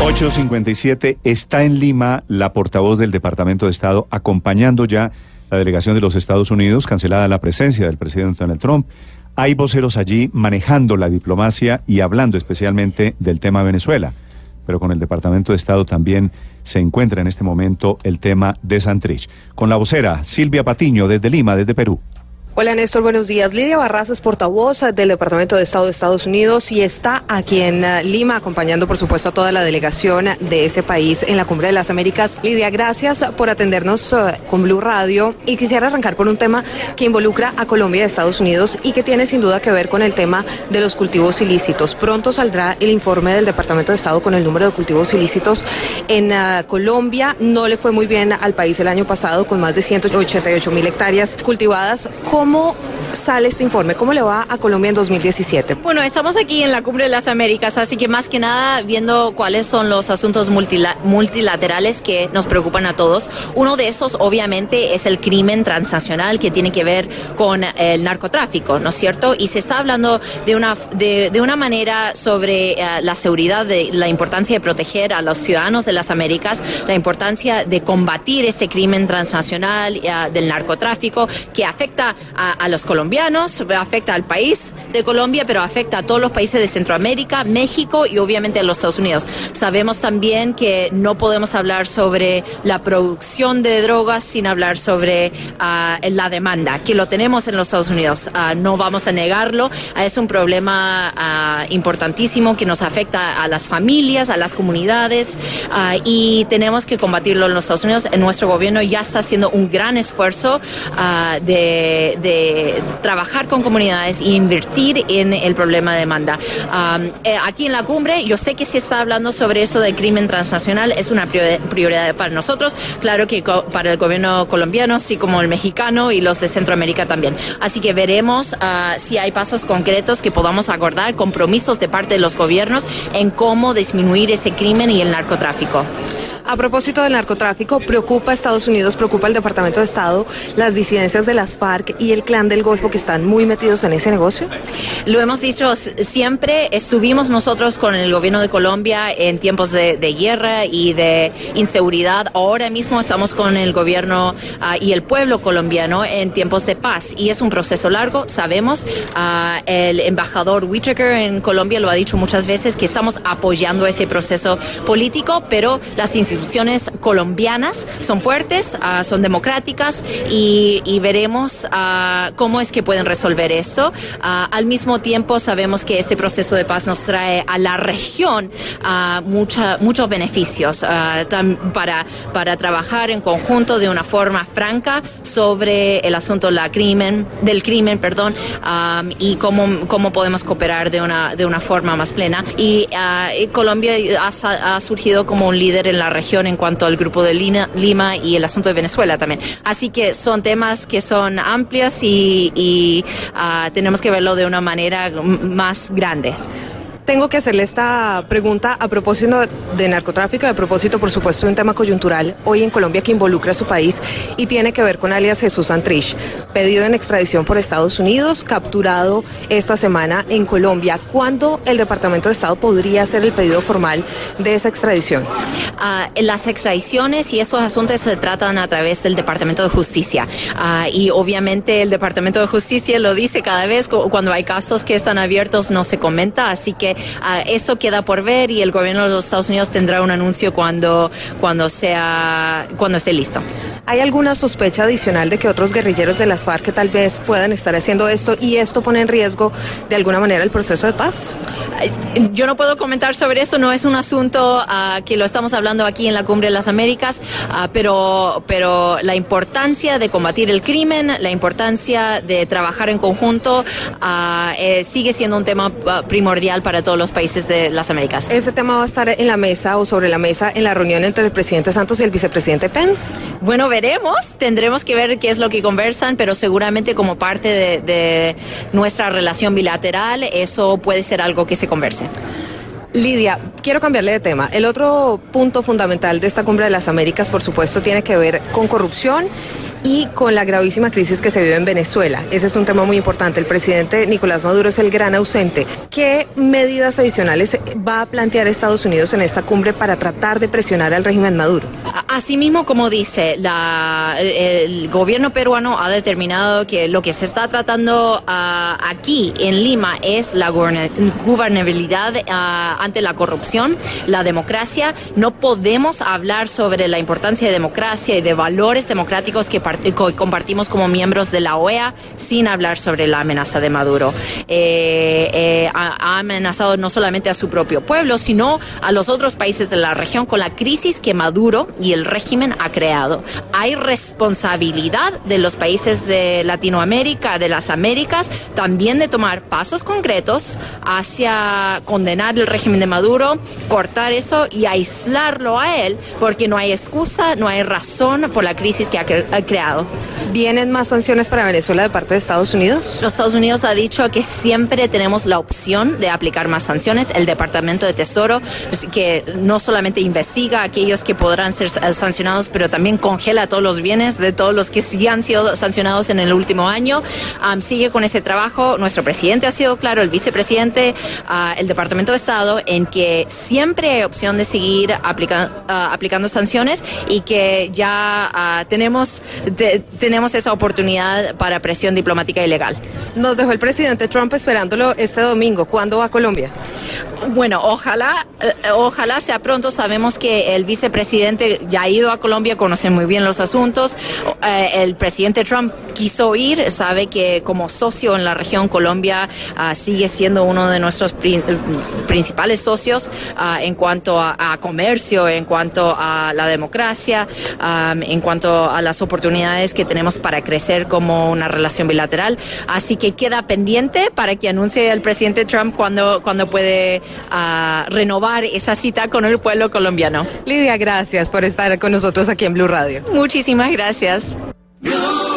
857 está en Lima la portavoz del Departamento de Estado acompañando ya la delegación de los Estados Unidos, cancelada la presencia del presidente Donald Trump. Hay voceros allí manejando la diplomacia y hablando especialmente del tema Venezuela. Pero con el Departamento de Estado también se encuentra en este momento el tema de Santrich. Con la vocera Silvia Patiño desde Lima, desde Perú. Hola Néstor, buenos días. Lidia Barras es portavoz del Departamento de Estado de Estados Unidos y está aquí en eh, Lima acompañando por supuesto a toda la delegación de ese país en la Cumbre de las Américas. Lidia, gracias por atendernos eh, con Blue Radio y quisiera arrancar por un tema que involucra a Colombia y Estados Unidos y que tiene sin duda que ver con el tema de los cultivos ilícitos. Pronto saldrá el informe del Departamento de Estado con el número de cultivos ilícitos en eh, Colombia. No le fue muy bien al país el año pasado con más de 188 mil hectáreas cultivadas. ¿Cómo sale este informe? ¿Cómo le va a Colombia en 2017? Bueno, estamos aquí en la Cumbre de las Américas, así que más que nada viendo cuáles son los asuntos multilaterales que nos preocupan a todos. Uno de esos, obviamente, es el crimen transnacional que tiene que ver con el narcotráfico, ¿no es cierto? Y se está hablando de una, de, una manera sobre eh, la seguridad, de la importancia de proteger a los ciudadanos de las Américas, la importancia de combatir ese crimen transnacional eh, del narcotráfico que afecta a, los colombianos, afecta al país de Colombia, pero afecta a todos los países de Centroamérica, México y obviamente a los Estados Unidos. Sabemos también que no podemos hablar sobre la producción de drogas sin hablar sobre ah, la demanda, que lo tenemos en los Estados Unidos. Ah, no vamos a negarlo. Ah, es un problema importantísimo que nos afecta a las familias, a las comunidades y tenemos que combatirlo en los Estados Unidos. Nuestro gobierno ya está haciendo un gran esfuerzo de de trabajar con comunidades e invertir en el problema de demanda. Eh, aquí en la cumbre, yo sé que se está hablando sobre eso del crimen transnacional, es una prioridad para nosotros, claro que para el gobierno colombiano, así como el mexicano y los de Centroamérica también. Así que veremos ah, si hay pasos concretos que podamos acordar, compromisos de parte de los gobiernos en cómo disminuir ese crimen y el narcotráfico. A propósito del narcotráfico, preocupa a Estados Unidos, preocupa al Departamento de Estado las disidencias de las FARC y el clan del Golfo que están muy metidos en ese negocio? Lo hemos dicho siempre, estuvimos nosotros con el gobierno de Colombia en tiempos de, guerra y de inseguridad. Ahora mismo estamos con el gobierno ah, y el pueblo colombiano en tiempos de paz y es un proceso largo, sabemos. Ah, el embajador Whitaker en Colombia lo ha dicho muchas veces que estamos apoyando ese proceso político, pero las instituciones instituciones colombianas son fuertes, ah, son democráticas y, veremos ah, cómo es que pueden resolver eso. Ah, al mismo tiempo sabemos que este proceso de paz nos trae a la región mucha, muchos beneficios para, para trabajar en conjunto de una forma franca sobre el asunto la crimen, del crimen perdón, y cómo, cómo podemos cooperar de una, de una forma más plena. Y, Colombia ha, ha surgido como un líder en la región en cuanto al grupo de Lima y el asunto de Venezuela también. Así que son temas que son amplias y, ah, tenemos que verlo de una manera más grande tengo que hacerle esta pregunta a propósito de narcotráfico y a propósito, por supuesto, de un tema coyuntural hoy en Colombia que involucra a su país y tiene que ver con alias Jesús Antrich, pedido en extradición por Estados Unidos, capturado esta semana en Colombia. ¿Cuándo el Departamento de Estado podría hacer el pedido formal de esa extradición? Uh, las extradiciones y esos asuntos se tratan a través del Departamento de Justicia. Uh, y obviamente el Departamento de Justicia lo dice cada vez cuando hay casos que están abiertos no se comenta, así que ah, esto queda por ver y el gobierno de los Estados Unidos tendrá un anuncio cuando, cuando, sea, cuando esté listo. ¿Hay alguna sospecha adicional de que otros guerrilleros de las FARC que tal vez puedan estar haciendo esto y esto pone en riesgo de alguna manera el proceso de paz? Yo no puedo comentar sobre eso, no es un asunto uh, que lo estamos hablando aquí en la Cumbre de las Américas, uh, pero, pero la importancia de combatir el crimen, la importancia de trabajar en conjunto, uh, eh, sigue siendo un tema primordial para todos los países de las Américas. ¿Ese tema va a estar en la mesa o sobre la mesa en la reunión entre el presidente Santos y el vicepresidente Pence? Bueno, veremos, tendremos que ver qué es lo que conversan, pero seguramente como parte de, de nuestra relación bilateral, eso puede ser algo que se converse. Lidia, quiero cambiarle de tema. El otro punto fundamental de esta cumbre de las Américas, por supuesto, tiene que ver con corrupción y con la gravísima crisis que se vive en Venezuela. Ese es un tema muy importante. El presidente Nicolás Maduro es el gran ausente. ¿Qué medidas adicionales va a plantear Estados Unidos en esta cumbre para tratar de presionar al régimen Maduro? Asimismo, como dice, el gobierno peruano ha determinado que lo que se está tratando uh, aquí en Lima es la gobernabilidad uh, ante la corrupción, la democracia. No podemos hablar sobre la importancia de democracia y de valores democráticos que compartimos como miembros de la OEA sin hablar sobre la amenaza de Maduro. Eh, eh, ha, amenazado no solamente a su propio pueblo, sino a los otros países de la región con la crisis que Maduro y el régimen ha creado. Hay responsabilidad de los países de Latinoamérica, de las Américas, también de tomar pasos concretos hacia condenar el régimen de Maduro, cortar eso y aislarlo a él, porque no hay excusa, no hay razón por la crisis que ha, ha creado. ¿Vienen más sanciones para Venezuela de parte de Estados Unidos? Los Estados Unidos ha dicho que siempre tenemos la opción de aplicar más sanciones. El Departamento de Tesoro, que no solamente investiga a aquellos que podrán ser sancionados, pero también congela todos los bienes de todos los que sí han sido sancionados en el último año, um, sigue con ese trabajo. Nuestro presidente ha sido claro, el vicepresidente, uh, el Departamento de Estado, en que siempre hay opción de seguir aplica uh, aplicando sanciones y que ya uh, tenemos te, tenemos esa oportunidad para presión diplomática y legal. Nos dejó el presidente Trump esperándolo este domingo. ¿Cuándo va a Colombia? Bueno, ojalá, eh, ojalá sea pronto. Sabemos que el vicepresidente ya ha ido a Colombia, conoce muy bien los asuntos. Eh, el presidente Trump quiso ir, sabe que como socio en la región Colombia uh, sigue siendo uno de nuestros pri principales socios uh, en cuanto a, comercio, en cuanto a la democracia, en cuanto a las oportunidades que tenemos para crecer como una relación bilateral. Así que queda pendiente para que anuncie el presidente Trump cuando, cuando puede uh, renovar esa cita con el pueblo colombiano. Lidia, gracias por estar con nosotros aquí en Blue Radio. Muchísimas gracias. Blue.